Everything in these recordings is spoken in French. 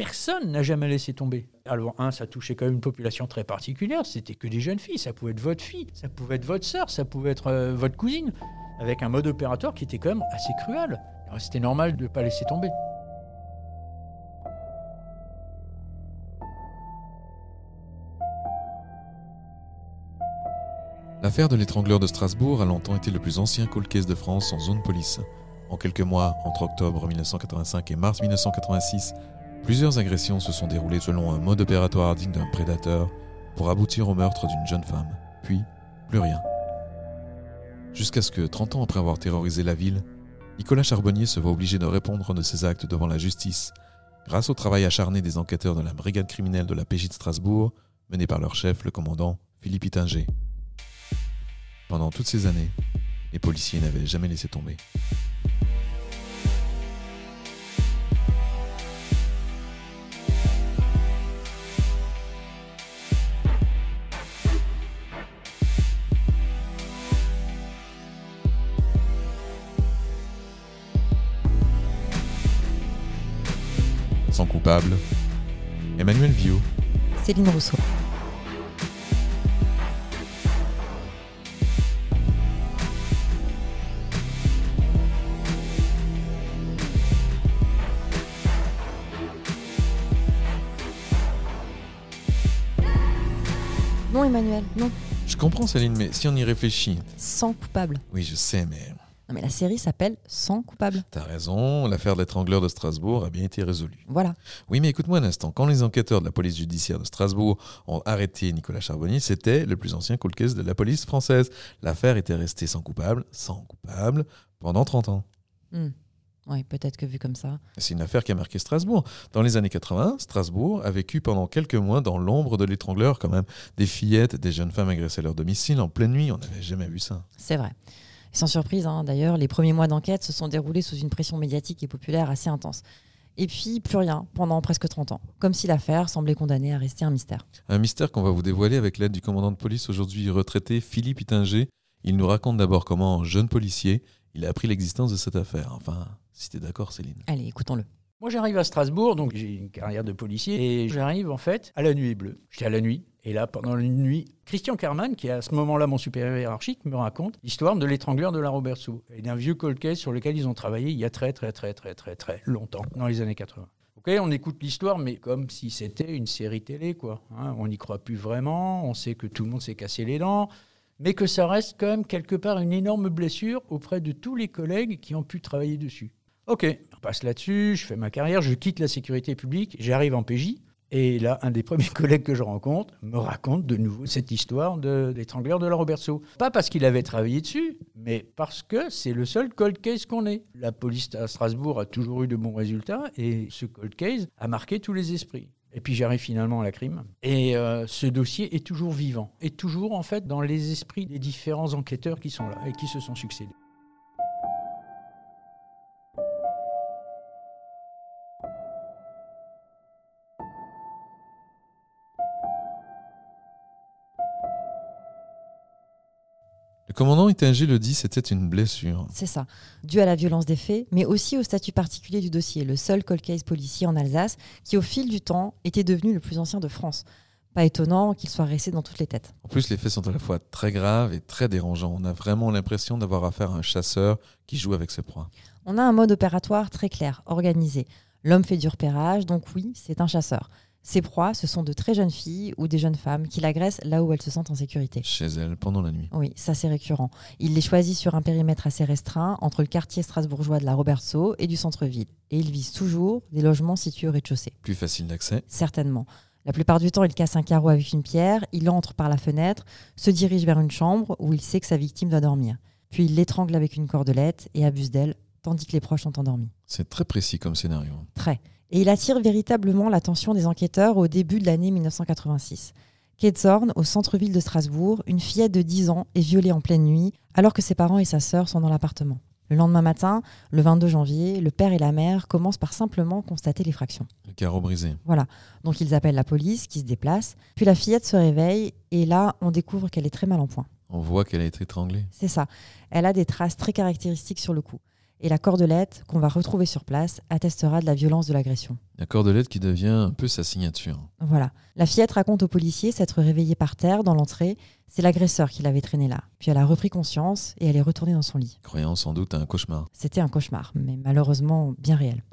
Personne n'a jamais laissé tomber. Alors, un, ça touchait quand même une population très particulière. C'était que des jeunes filles. Ça pouvait être votre fille, ça pouvait être votre sœur, ça pouvait être euh, votre cousine. Avec un mode opératoire qui était quand même assez cruel. C'était normal de ne pas laisser tomber. L'affaire de l'étrangleur de Strasbourg a longtemps été le plus ancien cold case de France en zone police. En quelques mois, entre octobre 1985 et mars 1986, plusieurs agressions se sont déroulées selon un mode opératoire digne d'un prédateur pour aboutir au meurtre d'une jeune femme. Puis, plus rien. Jusqu'à ce que, 30 ans après avoir terrorisé la ville, Nicolas Charbonnier se voit obligé de répondre de ses actes devant la justice, grâce au travail acharné des enquêteurs de la brigade criminelle de la PJ de Strasbourg, menée par leur chef, le commandant Philippe Ittinger. Pendant toutes ces années, les policiers n'avaient jamais laissé tomber. Emmanuel Viau, Céline Rousseau. Non, Emmanuel, non. Je comprends Céline, mais si on y réfléchit, Sans coupable. oui je sais, mais Non, mais la série s'appelle Sans coupable. t'as raison, l'affaire de l'étrangleur de Strasbourg a bien été résolue. Voilà. Oui, mais écoute-moi un instant. Quand les enquêteurs de la police judiciaire de Strasbourg ont arrêté Nicolas Charbonnier, c'était le plus ancien cold case de la police française. L'affaire était restée sans coupable, sans coupable, pendant 30 ans. Hmm. Oui, peut-être que vu comme ça. C'est une affaire qui a marqué Strasbourg. Dans les années 80, Strasbourg a vécu pendant quelques mois dans l'ombre de l'étrangleur quand même. Des fillettes, des jeunes femmes agressées à leur domicile en pleine nuit, on n'avait jamais vu ça. C'est vrai. Sans surprise, hein, d'ailleurs, les premiers mois d'enquête se sont déroulés sous une pression médiatique et populaire assez intense. Et puis, plus rien pendant presque 30 ans. Comme si l'affaire semblait condamnée à rester un mystère. Un mystère qu'on va vous dévoiler avec l'aide du commandant de police aujourd'hui retraité Philippe Ittinger. Il nous raconte d'abord comment, jeune policier, il a appris l'existence de cette affaire. Enfin, si t'es d'accord Céline. Allez, écoutons-le. Moi, j'arrive à Strasbourg, donc j'ai une carrière de policier, et j'arrive en fait à la nuit bleue. J'étais à la nuit, et là, pendant une nuit, Christian Kerman, qui est à ce moment-là mon supérieur hiérarchique, me raconte l'histoire de l'étrangleur de la Robertsou, et d'un vieux cold case sur lequel ils ont travaillé il y a très, très, très, très, très, très longtemps, dans les années 80. Ok, on écoute l'histoire, mais comme si c'était une série télé, quoi. hein. on n'y croit plus vraiment, on sait que tout le monde s'est cassé les dents, mais que ça reste quand même quelque part une énorme blessure auprès de tous les collègues qui ont pu travailler dessus. Ok, on passe là-dessus, je fais ma carrière, je quitte la sécurité publique, j'arrive en PJ. Et là, un des premiers collègues que je rencontre me raconte de nouveau cette histoire de l'étrangleur de la Robertsau. Pas parce qu'il avait travaillé dessus, mais parce que c'est le seul cold case qu'on ait. La police à Strasbourg a toujours eu de bons résultats et ce cold case a marqué tous les esprits. Et puis j'arrive finalement à la crime. Et euh, ce dossier est toujours vivant, est toujours en fait dans les esprits des différents enquêteurs qui sont là et qui se sont succédés. Commandant Ittinger le dit, c'était une blessure. C'est ça. Dû à la violence des faits, mais aussi au statut particulier du dossier, le seul cold case policier en Alsace qui, au fil du temps, était devenu le plus ancien de France. Pas étonnant qu'il soit resté dans toutes les têtes. En plus, les faits sont à la fois très graves et très dérangeants. On a vraiment l'impression d'avoir affaire à un chasseur qui joue avec ses proies. On a un mode opératoire très clair, organisé. L'homme fait du repérage, donc oui, c'est un chasseur. Ses proies, ce sont de très jeunes filles ou des jeunes femmes qui l'agressent là où elles se sentent en sécurité. Chez elle, pendant la nuit. Oui, ça c'est récurrent. Il les choisit sur un périmètre assez restreint entre le quartier strasbourgeois de la Robertsau et du centre-ville. Et il vise toujours des logements situés au rez-de-chaussée. Plus facile d'accès. Certainement. La plupart du temps, il casse un carreau avec une pierre, il entre par la fenêtre, se dirige vers une chambre où il sait que sa victime doit dormir. Puis il l'étrangle avec une cordelette et abuse d'elle tandis que les proches sont endormis. C'est très précis comme scénario. Très. Et il attire véritablement l'attention des enquêteurs au début de l'année 1986. Kate Zorn, au centre-ville de Strasbourg, une fillette de 10 ans est violée en pleine nuit alors que ses parents et sa sœur sont dans l'appartement. Le lendemain matin, le 22 janvier, le père et la mère commencent par simplement constater l'effraction. Le carreau brisé. Voilà. Donc ils appellent la police qui se déplace. Puis la fillette se réveille et là, on découvre qu'elle est très mal en point. On voit qu'elle a été étranglée. C'est ça. Elle a des traces très caractéristiques sur le cou. Et la cordelette qu'on va retrouver sur place attestera de la violence de l'agression. La cordelette qui devient un peu sa signature. Voilà. La fillette raconte aux policiers s'être réveillée par terre dans l'entrée. C'est l'agresseur qui l'avait traînée là. Puis elle a repris conscience et elle est retournée dans son lit. Croyant sans doute à un cauchemar. C'était un cauchemar, mais malheureusement bien réel.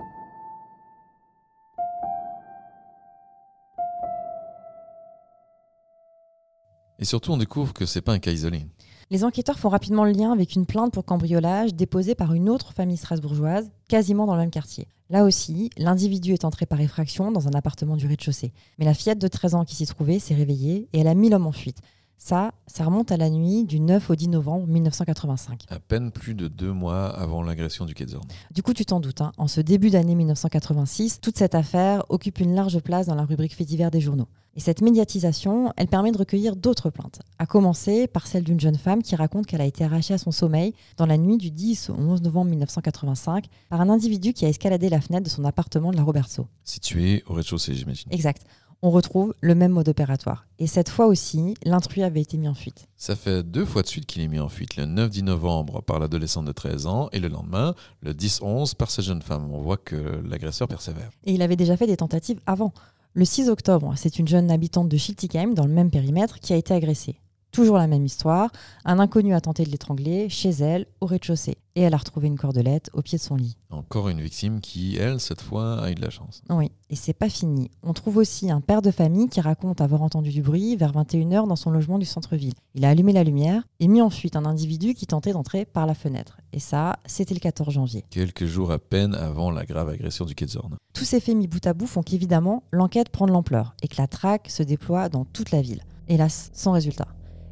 Et surtout, on découvre que c'est pas un cas isolé. Les enquêteurs font rapidement le lien avec une plainte pour cambriolage déposée par une autre famille strasbourgeoise, quasiment dans le même quartier. Là aussi, l'individu est entré par effraction dans un appartement du rez-de-chaussée. Mais la fillette de 13 ans qui s'y trouvait s'est réveillée et elle a mis l'homme en fuite. Ça, ça remonte à la nuit du 9 au 10 novembre 1985. À peine plus de deux mois avant l'agression du Quai Du coup, tu t'en doutes, hein, en ce début d'année 1986, toute cette affaire occupe une large place dans la rubrique fait divers des journaux. Et cette médiatisation, elle permet de recueillir d'autres plaintes, à commencer par celle d'une jeune femme qui raconte qu'elle a été arrachée à son sommeil dans la nuit du 10 au 11 novembre 1985 par un individu qui a escaladé la fenêtre de son appartement de la Robertso. Situé au rez-de-chaussée, j'imagine. Exact on retrouve le même mode opératoire. Et cette fois aussi, l'intrus avait été mis en fuite. Ça fait deux fois de suite qu'il est mis en fuite, le 9-10 novembre par l'adolescente de 13 ans et le lendemain, le 10-11 par cette jeune femme. On voit que l'agresseur persévère. Et il avait déjà fait des tentatives avant. Le 6 octobre, c'est une jeune habitante de Schiltigheim, dans le même périmètre, qui a été agressée. Toujours la même histoire, un inconnu a tenté de l'étrangler chez elle, au rez-de-chaussée, et elle a retrouvé une cordelette au pied de son lit. Encore une victime qui, elle, cette fois, a eu de la chance. Oui, et c'est pas fini. On trouve aussi un père de famille qui raconte avoir entendu du bruit vers 21h dans son logement du centre-ville. Il a allumé la lumière et mis en fuite un individu qui tentait d'entrer par la fenêtre. Et ça, c'était le 14 janvier. Quelques jours à peine avant la grave agression du Quai Tous ces faits mis bout à bout font qu'évidemment, l'enquête prend de l'ampleur et que la traque se déploie dans toute la ville. Hélas, sans résultat.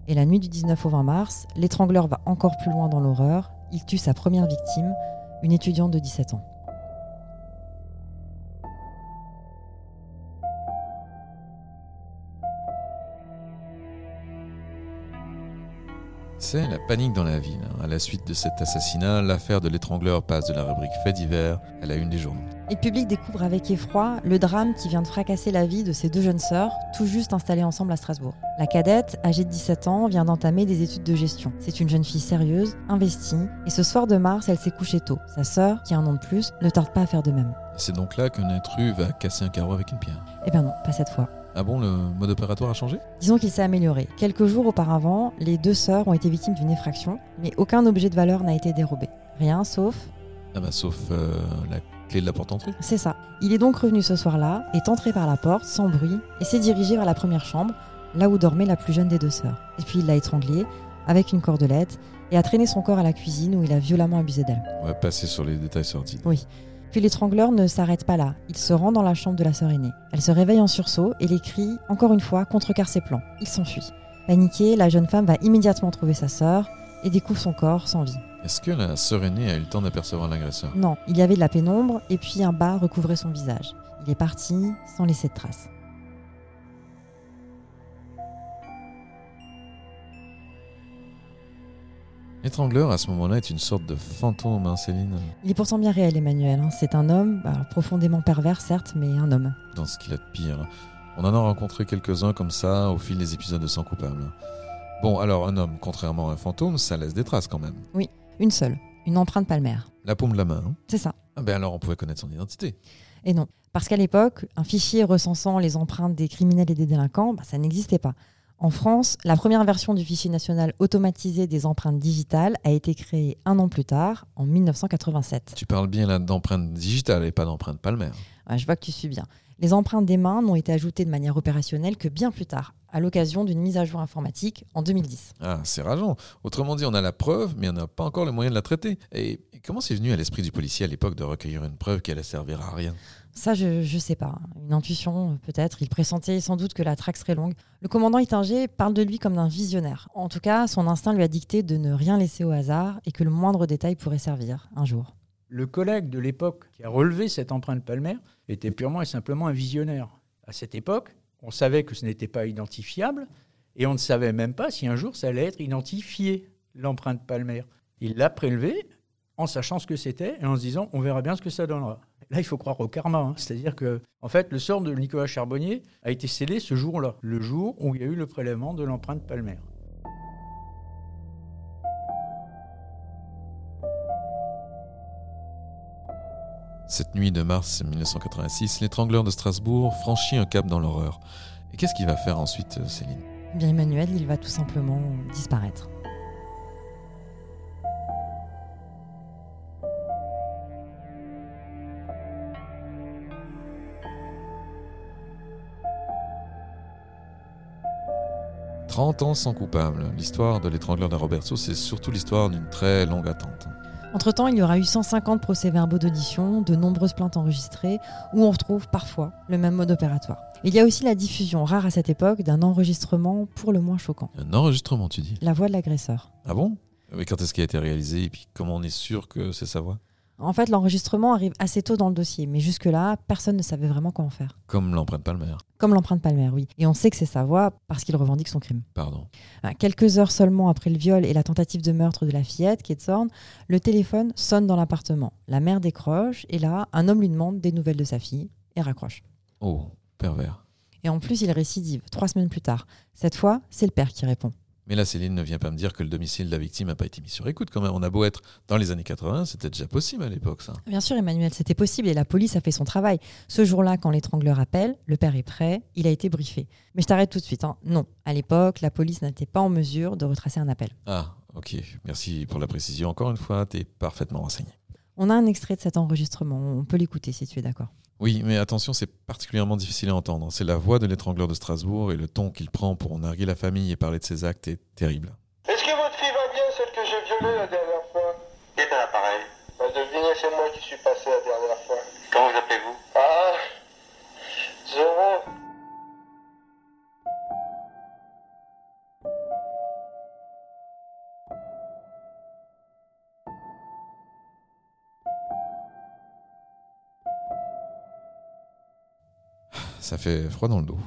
Et la nuit du 19 au 20 mars, l'étrangleur va encore plus loin dans l'horreur. Il tue sa première victime, une étudiante de 17 ans. C'est la panique dans la ville. À la suite de cet assassinat, l'affaire de l'étrangleur passe de la rubrique fait divers à la une des journaux. Et le public découvre avec effroi le drame qui vient de fracasser la vie de ces deux jeunes sœurs, tout juste installées ensemble à Strasbourg. La cadette, âgée de 17 ans, vient d'entamer des études de gestion. C'est une jeune fille sérieuse, investie, et ce soir de mars, elle s'est couchée tôt. Sa sœur, qui a un an de plus, ne tarde pas à faire de même. C'est donc là qu'un intrus va casser un carreau avec une pierre. Eh ben non, pas cette fois. Ah bon, le mode opératoire a changé? Disons qu'il s'est amélioré. Quelques jours auparavant, les deux sœurs ont été victimes d'une effraction, mais aucun objet de valeur n'a été dérobé. Rien sauf... Ah bah sauf euh, la clé de la porte. C'est ça. Il est donc revenu ce soir-là, est entré par la porte, sans bruit, et s'est dirigé vers la première chambre, là où dormait la plus jeune des deux sœurs. Et puis il l'a étranglée, avec une cordelette, et a traîné son corps à la cuisine où il a violemment abusé d'elle. On va passer sur les détails sortis. Oui. Puis l'étrangleur ne s'arrête pas là. Il se rend dans la chambre de la sœur aînée. Elle se réveille en sursaut et les cris, encore une fois, contrecarrent ses plans. Il s'enfuit. Paniquée, la jeune femme va immédiatement trouver sa sœur et découvre son corps sans vie. Est-ce que la sœur aînée a eu le temps d'apercevoir l'agresseur? Non, il y avait de la pénombre et puis un bas recouvrait son visage. Il est parti sans laisser de traces. L'étrangleur, à ce moment-là, est une sorte de fantôme, hein, Céline? Il est pourtant bien réel, Emmanuel. hein. C'est un homme, profondément pervers, certes, mais un homme. Dans ce qu'il a de pire. On en a rencontré quelques-uns comme ça au fil des épisodes de Sang Coupable. Bon, alors, un homme, contrairement à un fantôme, ça laisse des traces quand même. Une seule, une empreinte palmaire. La paume de la main. hein. C'est ça. Ah ben alors, on pouvait connaître son identité. Et non. Parce qu'à l'époque, un fichier recensant les empreintes des criminels et des délinquants, bah, ça n'existait pas. En France, la première version du fichier national automatisé des empreintes digitales a été créée un an plus tard, en 1987. Tu parles bien là d'empreinte digitale et pas d'empreinte palmaire. Ouais, je vois que tu suis bien. Les empreintes des mains n'ont été ajoutées de manière opérationnelle que bien plus tard, à l'occasion d'une mise à jour informatique en 2010. Ah, c'est rageant. Autrement dit, on a la preuve, mais on n'a pas encore les moyens de la traiter. Et comment c'est venu à l'esprit du policier à l'époque de recueillir une preuve qui allait servir à rien? Ça, je, je sais pas. Une intuition, peut-être. Il pressentait sans doute que la traque serait longue. Le commandant Ittinger parle de lui comme d'un visionnaire. En tout cas, son instinct lui a dicté de ne rien laisser au hasard et que le moindre détail pourrait servir un jour. Le collègue de l'époque qui a relevé cette empreinte palmaire était purement et simplement un visionnaire. À cette époque, on savait que ce n'était pas identifiable et on ne savait même pas si un jour ça allait être identifié, l'empreinte palmaire. Il l'a prélevé en sachant ce que c'était et en se disant on verra bien ce que ça donnera. Là, il faut croire au karma. hein. C'est-à-dire que, en fait, le sort de Nicolas Charbonnier a été scellé ce jour-là, le jour où il y a eu le prélèvement de l'empreinte palmaire. Cette nuit de mars 1986, l'étrangleur de Strasbourg franchit un cap dans l'horreur. Et qu'est-ce qu'il va faire ensuite, euh, Céline? Eh Bien Emmanuel, il va tout simplement disparaître. « 30 ans sans coupable. L'histoire de l'étrangleur de Roberto, c'est surtout l'histoire d'une très longue attente. Entre-temps, il y aura eu 150 procès-verbaux d'audition, de nombreuses plaintes enregistrées, où on retrouve parfois le même mode opératoire. Il y a aussi la diffusion, rare à cette époque, d'un enregistrement pour le moins choquant. Un enregistrement, tu dis? La voix de l'agresseur. Ah bon? Mais quand est-ce qu'il a été réalisé? Et puis comment on est sûr que c'est sa voix? En fait, l'enregistrement arrive assez tôt dans le dossier, mais jusque-là, personne ne savait vraiment quoi en faire. Comme l'empreinte palmaire. Comme l'empreinte palmaire, oui. Et on sait que c'est sa voix parce qu'il revendique son crime. Pardon. Ah, Quelques heures seulement après le viol et la tentative de meurtre de la fillette, Kate Thorne, le téléphone sonne dans l'appartement. La mère décroche et là, un homme lui demande des nouvelles de sa fille et raccroche. Oh, pervers. Et en plus, il récidive trois semaines plus tard. Cette fois, c'est le père qui répond. Mais là, Céline ne vient pas me dire que le domicile de la victime n'a pas été mis sur écoute quand même. On a beau être dans les années 80, c'était déjà possible à l'époque, ça. Bien sûr, Emmanuel, c'était possible et la police a fait son travail. Ce jour-là, quand l'étrangleur appelle, le père est prêt, il a été briefé. Mais je t'arrête tout de suite. hein. Non, à l'époque, la police n'était pas en mesure de retracer un appel. Ah, ok. Merci pour la précision. Encore une fois, tu es parfaitement renseigné. On a un extrait de cet enregistrement, on peut l'écouter si tu es d'accord. Oui, mais attention, c'est particulièrement difficile à entendre. C'est la voix de l'étrangleur de Strasbourg et le ton qu'il prend pour narguer la famille et parler de ses actes est terrible. Est-ce que votre fille va bien, celle que j'ai violée la dernière fois? Qui est à l'appareil Bah, devinez, c'est moi qui suis passé la dernière fois. Fait froid dans le dos.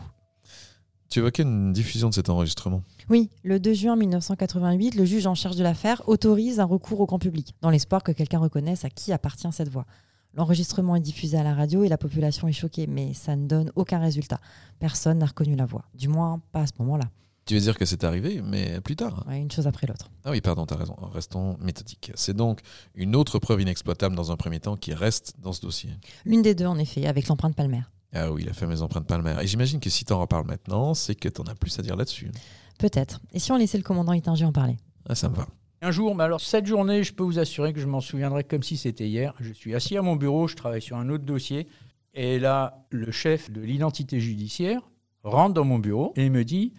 Tu évoquais une diffusion de cet enregistrement. Oui, le 2 juin 1988, le juge en charge de l'affaire autorise un recours au grand public, dans l'espoir que quelqu'un reconnaisse à qui appartient cette voix. L'enregistrement est diffusé à la radio et la population est choquée, mais ça ne donne aucun résultat. Personne n'a reconnu la voix, du moins pas à ce moment-là. Tu veux dire que c'est arrivé, mais plus tard. Ouais, une chose après l'autre. Ah oui, pardon, t'as raison. Restons méthodiques. C'est donc une autre preuve inexploitable dans un premier temps qui reste dans ce dossier. L'une des deux, en effet, avec l'empreinte palmaire. Ah oui, la fameuse empreinte palmaire. Et j'imagine que si t'en reparles maintenant, c'est que t'en as plus à dire là-dessus. Peut-être. Et si on laissait le commandant Itinger en parler? Ah, ça me va. Un jour, mais alors cette journée, je peux vous assurer que je m'en souviendrai comme si c'était hier. Je suis assis à mon bureau, je travaille sur un autre dossier. Et là, le chef de l'identité judiciaire rentre dans mon bureau et il me dit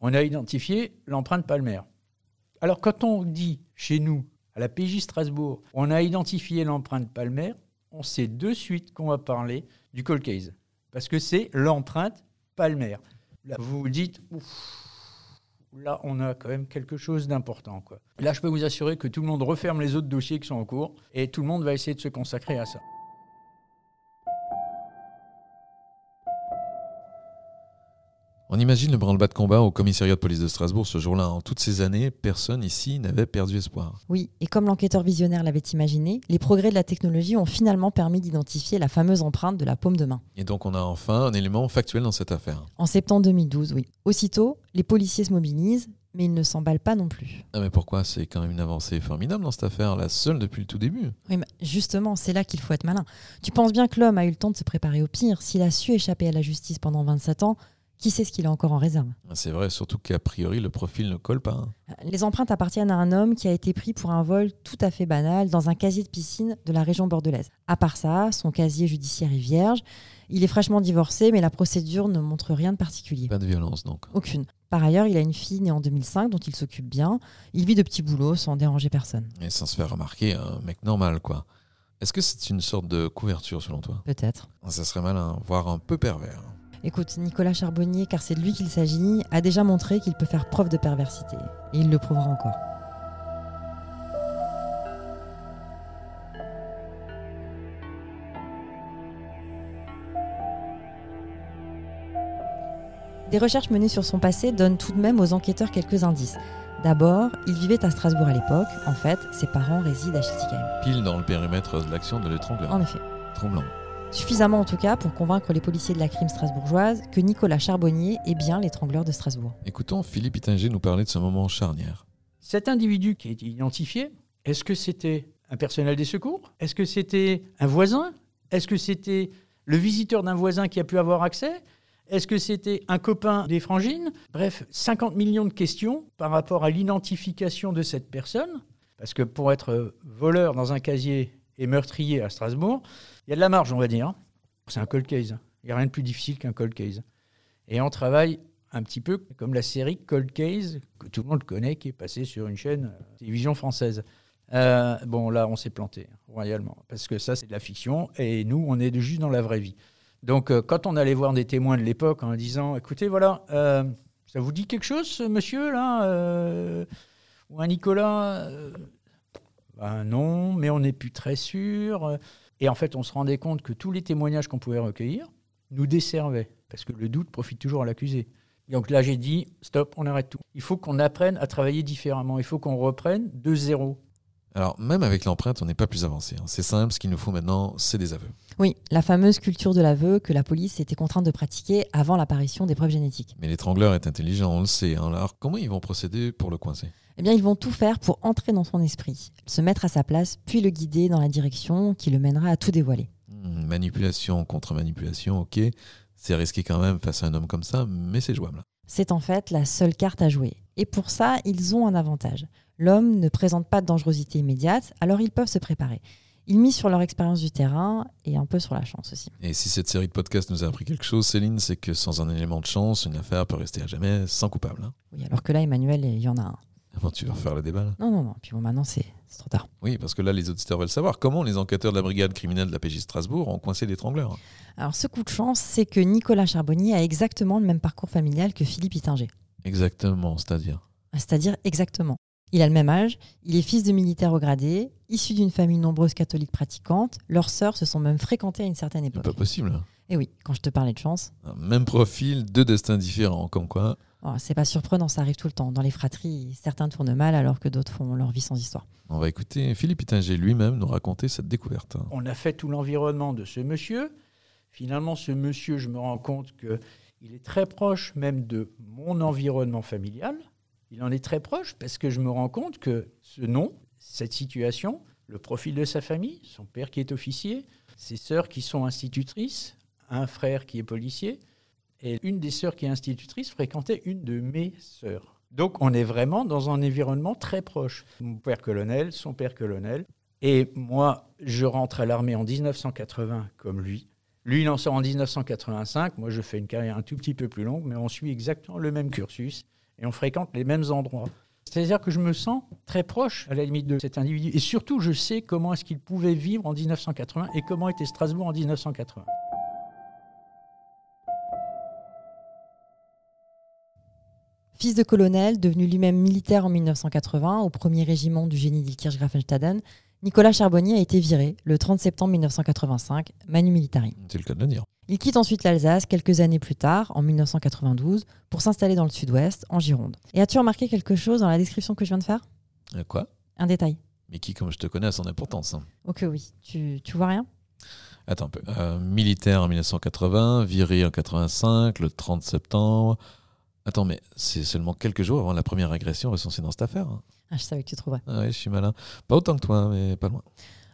On a identifié l'empreinte palmaire. Alors, quand on dit chez nous, à la PJ Strasbourg, on a identifié l'empreinte palmaire, on sait de suite qu'on va parler du cold case. Parce que c'est l'empreinte palmaire. Là, vous vous dites Ouf, là, on a quand même quelque chose d'important. Là, je peux vous assurer que tout le monde referme les autres dossiers qui sont en cours et tout le monde va essayer de se consacrer à ça. On imagine le branle-bas de combat au commissariat de police de Strasbourg ce jour-là. En toutes ces années, personne ici n'avait perdu espoir. Oui, et comme l'enquêteur visionnaire l'avait imaginé, les progrès de la technologie ont finalement permis d'identifier la fameuse empreinte de la paume de main. Et donc on a enfin un élément factuel dans cette affaire. En septembre 2012, oui. Aussitôt, les policiers se mobilisent, mais ils ne s'emballent pas non plus. Ah mais pourquoi? C'est quand même une avancée formidable dans cette affaire, la seule depuis le tout début. Oui, mais justement, c'est là qu'il faut être malin. Tu penses bien que l'homme a eu le temps de se préparer au pire. S'il a su échapper à la justice pendant 27 ans, qui sait ce qu'il a encore en réserve? C'est vrai, surtout qu'a priori le profil ne colle pas. hein. Les empreintes appartiennent à un homme qui a été pris pour un vol tout à fait banal dans un casier de piscine de la région bordelaise. À part ça, son casier judiciaire est vierge. Il est fraîchement divorcé, mais la procédure ne montre rien de particulier. Pas de violence donc. Aucune. Par ailleurs, il a une fille née en 2005 dont il s'occupe bien. Il vit de petits boulots sans déranger personne. Et sans se faire remarquer, un mec normal quoi. Est-ce que c'est une sorte de couverture selon toi? Peut-être. Ça serait malin, voire un peu pervers. Écoute, Nicolas Charbonnier, car c'est de lui qu'il s'agit, a déjà montré qu'il peut faire preuve de perversité. Et il le prouvera encore. Des recherches menées sur son passé donnent tout de même aux enquêteurs quelques indices. D'abord, il vivait à Strasbourg à l'époque. En fait, ses parents résident à Schiltigheim. Pile dans le périmètre de l'action de l'étrangleur. En effet. Troublant. Suffisamment en tout cas pour convaincre les policiers de la crime strasbourgeoise que Nicolas Charbonnier est bien l'étrangleur de Strasbourg. Écoutons Philippe Ittinger nous parler de ce moment charnière. Cet individu qui est identifié, est-ce que c'était un personnel des secours? Est-ce que c'était un voisin? Est-ce que c'était le visiteur d'un voisin qui a pu avoir accès? Est-ce que c'était un copain des frangines? Bref, 50 millions de questions par rapport à l'identification de cette personne. Parce que pour être voleur dans un casier et meurtrier à Strasbourg, il y a de la marge, on va dire. C'est un cold case. Il n'y a rien de plus difficile qu'un cold case. Et on travaille un petit peu comme la série Cold Case, que tout le monde connaît, qui est passée sur une chaîne euh, télévision française. Euh, bon, là, on s'est planté, royalement, parce que ça, c'est de la fiction, et nous, on est juste dans la vraie vie. Donc, euh, quand on allait voir des témoins de l'époque en disant, écoutez, voilà, euh, ça vous dit quelque chose, monsieur, là Ou un Nicolas Ben non, mais on n'est plus très sûr. Et en fait, on se rendait compte que tous les témoignages qu'on pouvait recueillir nous desservaient, parce que le doute profite toujours à l'accusé. Donc là, j'ai dit, stop, on arrête tout. Il faut qu'on apprenne à travailler différemment. Il faut qu'on reprenne de zéro. Alors, même avec l'empreinte, on n'est pas plus avancé. hein. C'est simple, ce qu'il nous faut maintenant, c'est des aveux. Oui, la fameuse culture de l'aveu que la police était contrainte de pratiquer avant l'apparition des preuves génétiques. Mais l'étrangleur est intelligent, on le sait. hein. Alors, comment ils vont procéder pour le coincer? Eh bien, ils vont tout faire pour entrer dans son esprit, se mettre à sa place, puis le guider dans la direction qui le mènera à tout dévoiler. Hmm, Manipulation contre manipulation, ok. C'est risqué quand même face à un homme comme ça, mais c'est jouable. C'est en fait la seule carte à jouer. Et pour ça, ils ont un avantage. L'homme ne présente pas de dangerosité immédiate, alors ils peuvent se préparer. Ils misent sur leur expérience du terrain et un peu sur la chance aussi. Et si cette série de podcasts nous a appris quelque chose, Céline, c'est que sans un élément de chance, une affaire peut rester à jamais sans coupable. hein. Oui, alors que là, Emmanuel, il y en a un. Avant, tu vas refaire le débat là Non, non, non. Puis bon, maintenant, c'est trop tard. Oui, parce que là, les auditeurs veulent savoir comment les enquêteurs de la brigade criminelle de la PJ Strasbourg ont coincé l'étrangleur. Alors, ce coup de chance, c'est que Nicolas Charbonnier a exactement le même parcours familial que Philippe Ittinger. Exactement, c'est-à-dire. C'est-à-dire exactement. Il a le même âge, il est fils de militaire au gradé, issu d'une famille nombreuse catholique pratiquante. Leurs sœurs se sont même fréquentées à une certaine C'est époque. pas possible. Et oui, quand je te parlais de chance, Un Même profil, deux destins différents, comme quoi. oh, c'est pas surprenant, ça arrive tout le temps. Dans les fratries, certains tournent mal alors que d'autres font leur vie sans histoire. On va écouter Philippe Ittinger lui-même nous raconter cette découverte. On a fait tout l'environnement de ce monsieur. Finalement, ce monsieur, je me rends compte qu'il est très proche même de mon environnement familial. Il en est très proche parce que je me rends compte que ce nom, cette situation, le profil de sa famille, son père qui est officier, ses sœurs qui sont institutrices, un frère qui est policier, et une des sœurs qui est institutrice fréquentait une de mes sœurs. Donc on est vraiment dans un environnement très proche. Mon père colonel, son père colonel. Et moi, je rentre à l'armée en 1980 comme lui. Lui, il en sort en 1985. Moi, je fais une carrière un tout petit peu plus longue, mais on suit exactement le même cursus et on fréquente les mêmes endroits. C'est-à-dire que je me sens très proche, à la limite, de cet individu. Et surtout, je sais comment est-ce qu'il pouvait vivre en 1980 et comment était Strasbourg en 1980. Fils de colonel, devenu lui-même militaire en 1980 au premier régiment du génie d'Ilkirch Grafenstaden, Nicolas Charbonnier a été viré le 30 septembre 1985, Manu Militari. C'est le cas de le dire. Il quitte ensuite l'Alsace quelques années plus tard, en 1992, pour s'installer dans le sud-ouest, en Gironde. Et as-tu remarqué quelque chose dans la description que je viens de faire? Euh, quoi? Un détail. Mais qui, comme je te connais, a son importance. hein. Ok, oui. Tu, tu vois rien? Attends un peu. Euh, militaire en 1980, viré en 85, le 30 septembre. Attends, mais c'est seulement quelques jours avant la première agression recensée dans cette affaire. hein. Ah, je savais que tu trouverais. Ah ouais, je suis malin. Pas autant que toi, mais pas loin.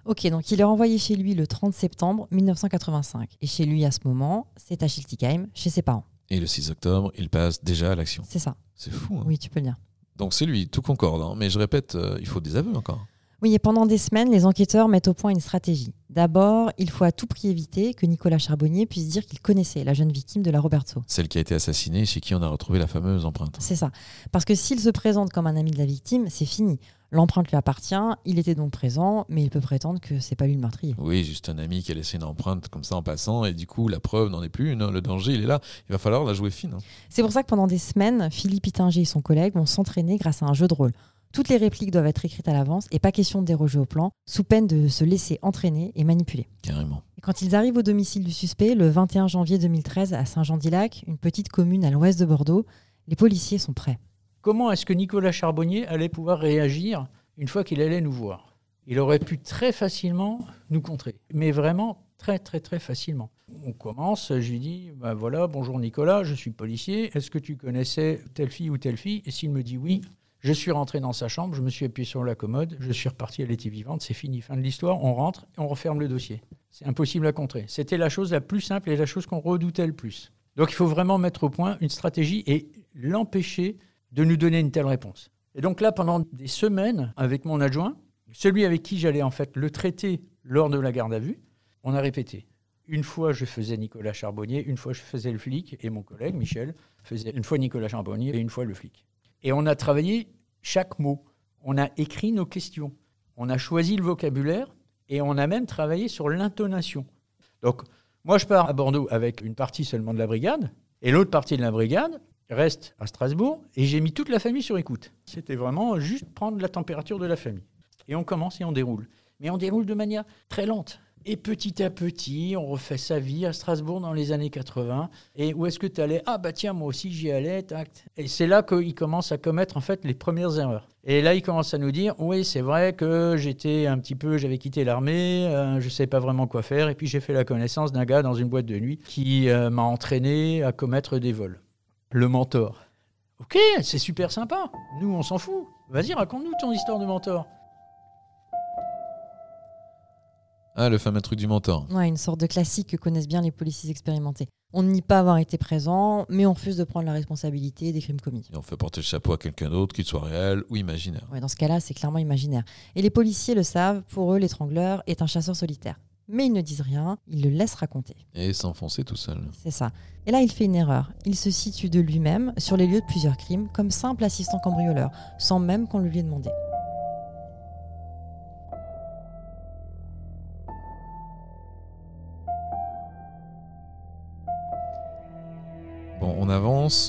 Ok, donc il est renvoyé chez lui le 30 septembre 1985. Et chez lui, à ce moment, c'est à Schiltigheim, chez ses parents. Et le 6 octobre, il passe déjà à l'action. C'est ça. C'est fou. hein. Oui, tu peux le dire. Donc c'est lui, tout concorde. hein. Mais je répète, euh, il faut des aveux encore. Oui, et pendant des semaines, les enquêteurs mettent au point une stratégie. D'abord, il faut à tout prix éviter que Nicolas Charbonnier puisse dire qu'il connaissait la jeune victime de la Robertso. Celle qui a été assassinée, chez qui on a retrouvé la fameuse empreinte. C'est ça. Parce que s'il se présente comme un ami de la victime, c'est fini. L'empreinte lui appartient, il était donc présent, mais il peut prétendre que c'est pas lui le meurtrier. Oui, juste un ami qui a laissé une empreinte comme ça en passant, et du coup, la preuve n'en est plus une. hein. Le danger, il est là. Il va falloir la jouer fine. hein. C'est pour ça que pendant des semaines, Philippe Ittinger et son collègue vont s'entraîner grâce à un jeu de rôle. Toutes les répliques doivent être écrites à l'avance et pas question de déroger au plan, sous peine de se laisser entraîner et manipuler. Carrément. Et quand ils arrivent au domicile du suspect, le 21 janvier 2013, à Saint-Jean-d'Ilac, une petite commune à l'ouest de Bordeaux, les policiers sont prêts. Comment est-ce que Nicolas Charbonnier allait pouvoir réagir une fois qu'il allait nous voir? Il aurait pu très facilement nous contrer, mais vraiment très très très facilement. On commence, je lui dis, bah voilà, bonjour Nicolas, je suis policier, est-ce que tu connaissais telle fille ou telle fille? Et s'il me dit oui, je suis rentré dans sa chambre, je me suis appuyé sur la commode, je suis reparti, elle était vivante, c'est fini, fin de l'histoire, on rentre et on referme le dossier. C'est impossible à contrer. C'était la chose la plus simple et la chose qu'on redoutait le plus. Donc il faut vraiment mettre au point une stratégie et l'empêcher de nous donner une telle réponse. Et donc là, pendant des semaines, avec mon adjoint, celui avec qui j'allais en fait le traiter lors de la garde à vue, on a répété. Une fois, je faisais Nicolas Charbonnier, une fois, je faisais le flic, et mon collègue, Michel, faisait une fois Nicolas Charbonnier et une fois le flic. Et on a travaillé chaque mot. On a écrit nos questions. On a choisi le vocabulaire et on a même travaillé sur l'intonation. Donc, moi, je pars à Bordeaux avec une partie seulement de la brigade, et l'autre partie de la brigade reste à Strasbourg, et j'ai mis toute la famille sur écoute. C'était vraiment juste prendre la température de la famille. Et on commence et on déroule. Mais on déroule de manière très lente. Et petit à petit, on refait sa vie à Strasbourg dans les années 80. Et où est-ce que tu allais? Ah bah tiens, moi aussi j'y allais. Tac. Et c'est là qu'il commence à commettre en fait les premières erreurs. Et là, il commence à nous dire oui, c'est vrai que j'étais un petit peu, j'avais quitté l'armée, euh, je ne savais pas vraiment quoi faire. Et puis j'ai fait la connaissance d'un gars dans une boîte de nuit qui euh, m'a entraîné à commettre des vols. Le mentor. Ok, c'est super sympa. Nous, on s'en fout. Vas-y, raconte-nous ton histoire de mentor. Ah, le fameux truc du mentor. Ouais, une sorte de classique que connaissent bien les policiers expérimentés. On ne nie pas avoir été présent, mais on refuse de prendre la responsabilité des crimes commis. Et on fait porter le chapeau à quelqu'un d'autre, qu'il soit réel ou imaginaire. Ouais, dans ce cas-là, c'est clairement imaginaire. Et les policiers le savent, pour eux, l'étrangleur est un chasseur solitaire. Mais ils ne disent rien, ils le laissent raconter. Et s'enfoncer tout seul. C'est ça. Et là, il fait une erreur. Il se situe de lui-même sur les lieux de plusieurs crimes comme simple assistant cambrioleur, sans même qu'on le lui ait demandé.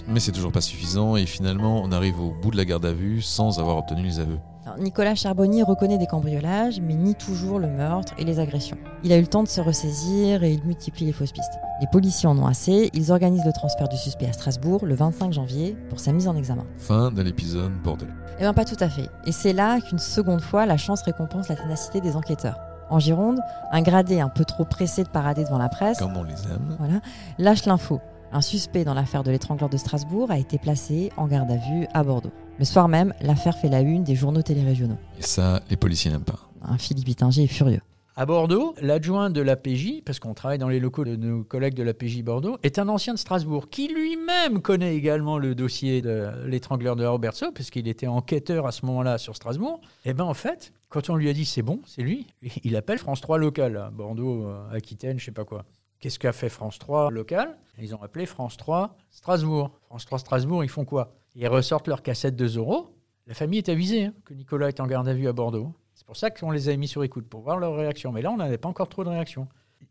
Mais c'est toujours pas suffisant, et finalement, on arrive au bout de la garde à vue sans avoir obtenu les aveux. Alors, Nicolas Charbonnier reconnaît des cambriolages, mais nie toujours le meurtre et les agressions. Il a eu le temps de se ressaisir et il multiplie les fausses pistes. Les policiers en ont assez, ils organisent le transfert du suspect à Strasbourg le 25 janvier pour sa mise en examen. Fin de l'épisode bordelais. Eh bien pas tout à fait. Et c'est là qu'une seconde fois, la chance récompense la ténacité des enquêteurs. En Gironde, un gradé un peu trop pressé de parader devant la presse Comme on les aime. voilà, lâche l'info. Un suspect dans l'affaire de l'étrangleur de Strasbourg a été placé en garde à vue à Bordeaux. Le soir même, l'affaire fait la une des journaux télérégionaux. Et ça, les policiers n'aiment pas. Un Philippe Ittinger est furieux. À Bordeaux, l'adjoint de l'APJ, parce qu'on travaille dans les locaux de nos collègues de l'APJ Bordeaux, est un ancien de Strasbourg qui lui-même connaît également le dossier de l'étrangleur de Robertso, puisqu'il était enquêteur à ce moment-là sur Strasbourg. Et bien en fait, quand on lui a dit c'est bon, c'est lui, il appelle France 3 local, Bordeaux, Aquitaine, je sais pas quoi. Qu'est-ce qu'a fait France 3 local? Ils ont appelé France 3 Strasbourg. France 3 Strasbourg, ils font quoi? Ils ressortent leur cassette de euros. La famille est avisée hein, que Nicolas est en garde à vue à Bordeaux. C'est pour ça qu'on les a mis sur écoute, pour voir leur réaction. Mais là, on n'avait pas encore trop de réaction.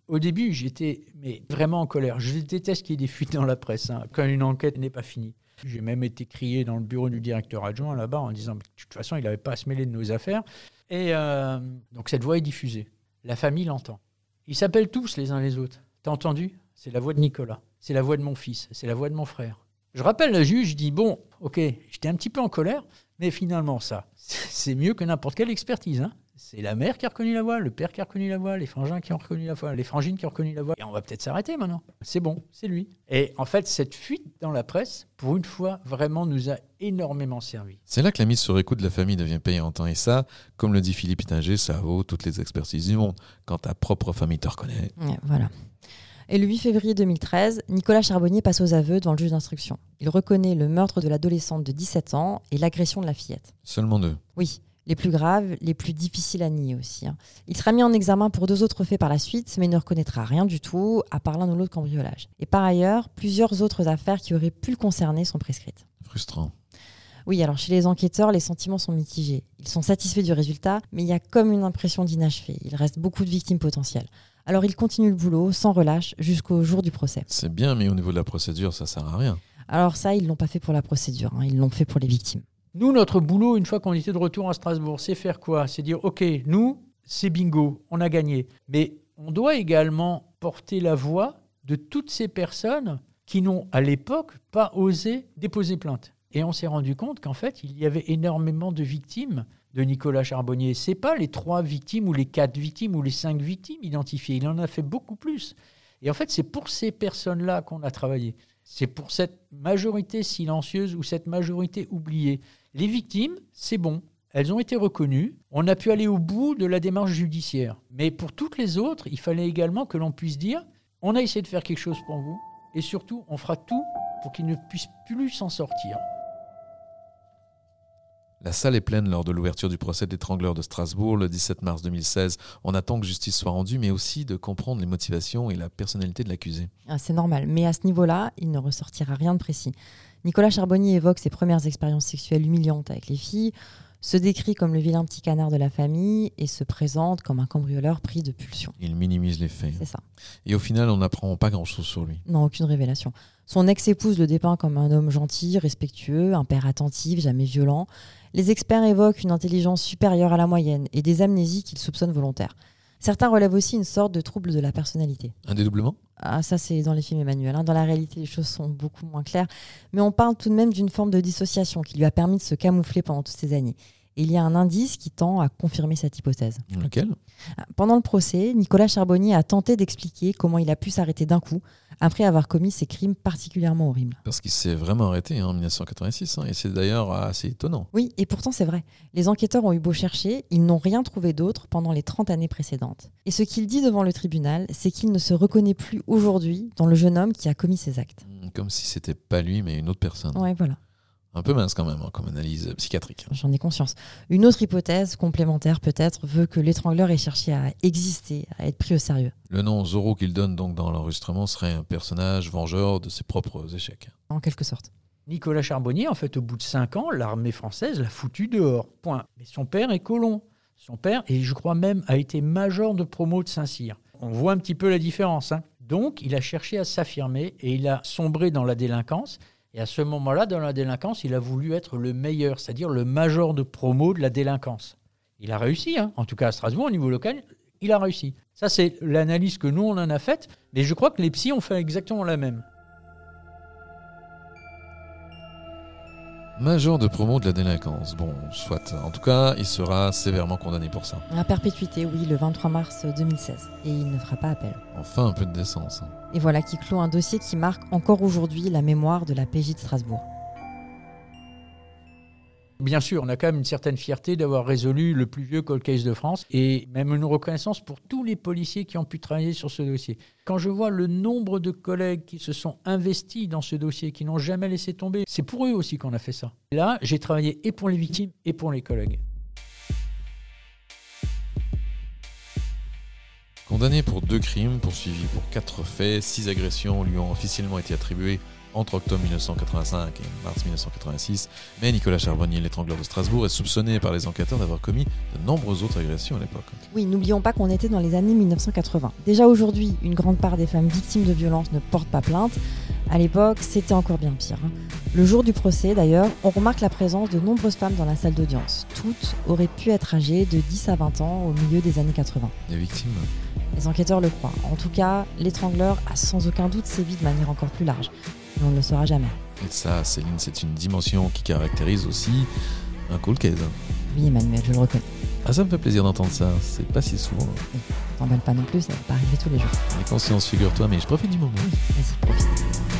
Au début, j'étais vraiment en colère. Je déteste qu'il y ait des fuites dans la presse hein, quand une enquête n'est pas finie. J'ai même été crié dans le bureau du directeur adjoint là-bas en disant de toute façon, il n'avait pas à se mêler de nos affaires. Et euh, donc cette voix est diffusée. La famille l'entend. Ils s'appellent tous les uns les autres. T'as entendu? C'est la voix de Nicolas. C'est la voix de mon fils. C'est la voix de mon frère. Je rappelle le juge, je dis bon, ok, j'étais un petit peu en colère, mais finalement ça, c'est mieux que n'importe quelle expertise. hein. C'est la mère qui a reconnu la voix, le père qui a reconnu la voix, les frangins qui ont reconnu la voix, les frangines qui ont reconnu la voix. Et on va peut-être s'arrêter maintenant. C'est bon, c'est lui. Et en fait, cette fuite dans la presse, pour une fois, vraiment nous a énormément servi. C'est là que la mise sur écoute de la famille devient payante. hein. Et ça, comme le dit Philippe Ittinger, ça vaut toutes les expertises du monde. Quand ta propre famille te reconnaît. Ouais, voilà. Et le 8 février 2013, Nicolas Charbonnier passe aux aveux devant le juge d'instruction. Il reconnaît le meurtre de l'adolescente de 17 ans et l'agression de la fillette. Seulement deux. Oui, les plus graves, les plus difficiles à nier aussi. hein. Il sera mis en examen pour deux autres faits par la suite, mais ne reconnaîtra rien du tout, à part l'un ou l'autre cambriolage. Et par ailleurs, plusieurs autres affaires qui auraient pu le concerner sont prescrites. Frustrant. Oui, alors chez les enquêteurs, les sentiments sont mitigés. Ils sont satisfaits du résultat, mais il y a comme une impression d'inachevé. Il reste beaucoup de victimes potentielles. Alors ils continuent le boulot sans relâche jusqu'au jour du procès. C'est bien, mais au niveau de la procédure, ça sert à rien. Alors ça, ils l'ont pas fait pour la procédure, hein, ils l'ont fait pour les victimes. Nous, notre boulot, une fois qu'on était de retour à Strasbourg, c'est faire quoi? C'est dire, OK, nous, c'est bingo, on a gagné. Mais on doit également porter la voix de toutes ces personnes qui n'ont à l'époque pas osé déposer plainte. Et on s'est rendu compte qu'en fait, il y avait énormément de victimes de Nicolas Charbonnier. Ce n'est pas les trois victimes ou les quatre victimes ou les cinq victimes identifiées. Il en a fait beaucoup plus. Et en fait, c'est pour ces personnes-là qu'on a travaillé. C'est pour cette majorité silencieuse ou cette majorité oubliée. Les victimes, c'est bon. Elles ont été reconnues. On a pu aller au bout de la démarche judiciaire. Mais pour toutes les autres, il fallait également que l'on puisse dire on a essayé de faire quelque chose pour vous. Et surtout, on fera tout pour qu'ils ne puissent plus s'en sortir. La salle est pleine lors de l'ouverture du procès d'étrangleur de Strasbourg le 17 mars 2016. On attend que justice soit rendue, mais aussi de comprendre les motivations et la personnalité de l'accusé. Ah, c'est normal, mais à ce niveau-là, il ne ressortira rien de précis. Nicolas Charbonnier évoque ses premières expériences sexuelles humiliantes avec les filles, se décrit comme le vilain petit canard de la famille et se présente comme un cambrioleur pris de pulsion. Il minimise les faits. C'est ça. Et au final, on n'apprend pas grand-chose sur lui. Non, aucune révélation. Son ex-épouse le dépeint comme un homme gentil, respectueux, un père attentif, jamais violent. Les experts évoquent une intelligence supérieure à la moyenne et des amnésies qu'ils soupçonnent volontaires. Certains relèvent aussi une sorte de trouble de la personnalité. Un dédoublement? Ah, ça, c'est dans les films Emmanuel. Hein. Dans la réalité, les choses sont beaucoup moins claires. Mais on parle tout de même d'une forme de dissociation qui lui a permis de se camoufler pendant toutes ces années. Et il y a un indice qui tend à confirmer cette hypothèse. Lequel? Pendant le procès, Nicolas Charbonnier a tenté d'expliquer comment il a pu s'arrêter d'un coup après avoir commis ces crimes particulièrement horribles. Parce qu'il s'est vraiment arrêté hein, en 1986, hein, et c'est d'ailleurs assez étonnant. Oui, et pourtant c'est vrai. Les enquêteurs ont eu beau chercher, ils n'ont rien trouvé d'autre pendant les 30 années précédentes. Et ce qu'il dit devant le tribunal, c'est qu'il ne se reconnaît plus aujourd'hui dans le jeune homme qui a commis ces actes. Comme si c'était pas lui, mais une autre personne. Ouais, voilà. Un peu mince quand même, hein, comme analyse psychiatrique. J'en ai conscience. Une autre hypothèse, complémentaire peut-être, veut que l'étrangleur ait cherché à exister, à être pris au sérieux. Le nom Zorro qu'il donne donc dans l'enregistrement serait un personnage vengeur de ses propres échecs. En quelque sorte. Nicolas Charbonnier, en fait, au bout de cinq ans, l'armée française l'a foutu dehors. Point. Mais son père est colon. Son père, et je crois même, a été major de promo de Saint-Cyr. On voit un petit peu la différence. Hein. Donc, il a cherché à s'affirmer et il a sombré dans la délinquance. Et à ce moment-là, dans la délinquance, il a voulu être le meilleur, c'est-à-dire le major de promo de la délinquance. Il a réussi, hein. en tout cas à Strasbourg, au niveau local, il a réussi. Ça, c'est l'analyse que nous, on en a faite, mais je crois que les psys ont fait exactement la même. Major de promo de la délinquance. Bon, soit. En tout cas, il sera sévèrement condamné pour ça. À perpétuité, oui, le 23 mars 2016. Et il ne fera pas appel. Enfin, un peu de décence. hein. Et voilà qui clôt un dossier qui marque encore aujourd'hui la mémoire de la PJ de Strasbourg. Bien sûr, on a quand même une certaine fierté d'avoir résolu le plus vieux cold case de France et même une reconnaissance pour tous les policiers qui ont pu travailler sur ce dossier. Quand je vois le nombre de collègues qui se sont investis dans ce dossier, qui n'ont jamais laissé tomber, c'est pour eux aussi qu'on a fait ça. Là, j'ai travaillé et pour les victimes et pour les collègues. Condamné pour deux crimes, poursuivi pour quatre faits, six agressions lui ont officiellement été attribuées entre octobre 1985 et mars 1986, mais Nicolas Charbonnier, l'étrangleur de Strasbourg, est soupçonné par les enquêteurs d'avoir commis de nombreuses autres agressions à l'époque. Oui, n'oublions pas qu'on était dans les années 1980. Déjà aujourd'hui, une grande part des femmes victimes de violences ne portent pas plainte. À l'époque, c'était encore bien pire. hein. Le jour du procès, d'ailleurs, on remarque la présence de nombreuses femmes dans la salle d'audience. Toutes auraient pu être âgées de 10 à 20 ans au milieu des années 80. Les victimes Les enquêteurs le croient. En tout cas, l'étrangleur a sans aucun doute sévi de manière encore plus large. On ne le saura jamais. Et ça, Céline, c'est une dimension qui caractérise aussi un cold case. Oui, Emmanuel, je le reconnais. Ah, ça me fait plaisir d'entendre ça, c'est pas si souvent. T'emballes pas non plus, ça va pas arriver tous les jours. Les conscience, figure-toi, mais je profite du moment. Vas-y, profite.